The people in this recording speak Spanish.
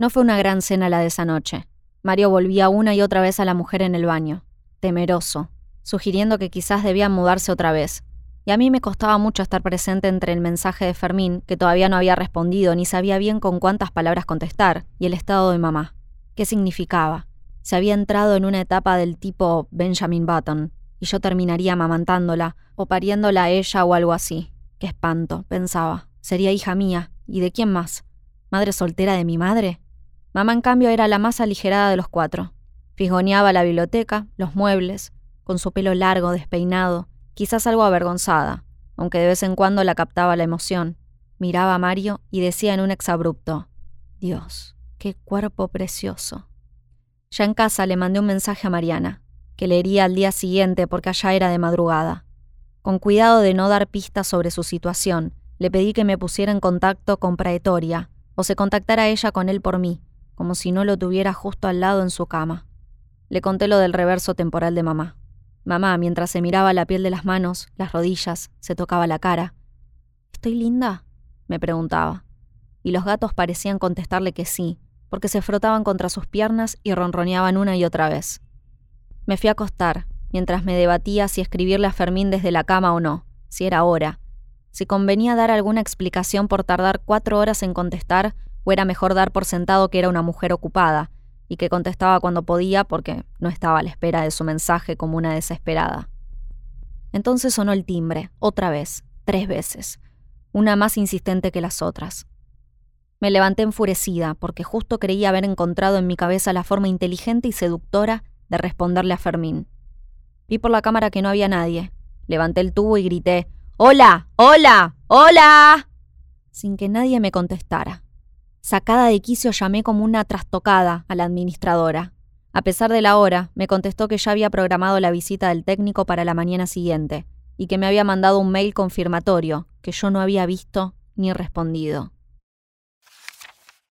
No fue una gran cena la de esa noche. Mario volvía una y otra vez a la mujer en el baño, temeroso, sugiriendo que quizás debían mudarse otra vez. Y a mí me costaba mucho estar presente entre el mensaje de Fermín, que todavía no había respondido ni sabía bien con cuántas palabras contestar, y el estado de mamá. ¿Qué significaba? Se había entrado en una etapa del tipo Benjamin Button, y yo terminaría amamantándola, o pariéndola a ella o algo así. Qué espanto, pensaba. Sería hija mía. ¿Y de quién más? ¿Madre soltera de mi madre? Mamá, en cambio, era la más aligerada de los cuatro. Fisgoneaba la biblioteca, los muebles, con su pelo largo, despeinado, quizás algo avergonzada, aunque de vez en cuando la captaba la emoción. Miraba a Mario y decía en un exabrupto, Dios, qué cuerpo precioso. Ya en casa le mandé un mensaje a Mariana, que leería al día siguiente porque allá era de madrugada. Con cuidado de no dar pistas sobre su situación, le pedí que me pusiera en contacto con Praetoria, o se contactara ella con él por mí, como si no lo tuviera justo al lado en su cama. Le conté lo del reverso temporal de mamá. Mamá, mientras se miraba la piel de las manos, las rodillas, se tocaba la cara. ¿Estoy linda? me preguntaba. Y los gatos parecían contestarle que sí, porque se frotaban contra sus piernas y ronroneaban una y otra vez. Me fui a acostar, mientras me debatía si escribirle a Fermín desde la cama o no, si era hora, si convenía dar alguna explicación por tardar cuatro horas en contestar o era mejor dar por sentado que era una mujer ocupada y que contestaba cuando podía porque no estaba a la espera de su mensaje como una desesperada. Entonces sonó el timbre, otra vez, tres veces, una más insistente que las otras. Me levanté enfurecida porque justo creía haber encontrado en mi cabeza la forma inteligente y seductora de responderle a Fermín. Vi por la cámara que no había nadie. Levanté el tubo y grité, ¡Hola! ¡Hola! ¡Hola! sin que nadie me contestara. Sacada de quicio llamé como una trastocada a la administradora. A pesar de la hora, me contestó que ya había programado la visita del técnico para la mañana siguiente y que me había mandado un mail confirmatorio que yo no había visto ni respondido.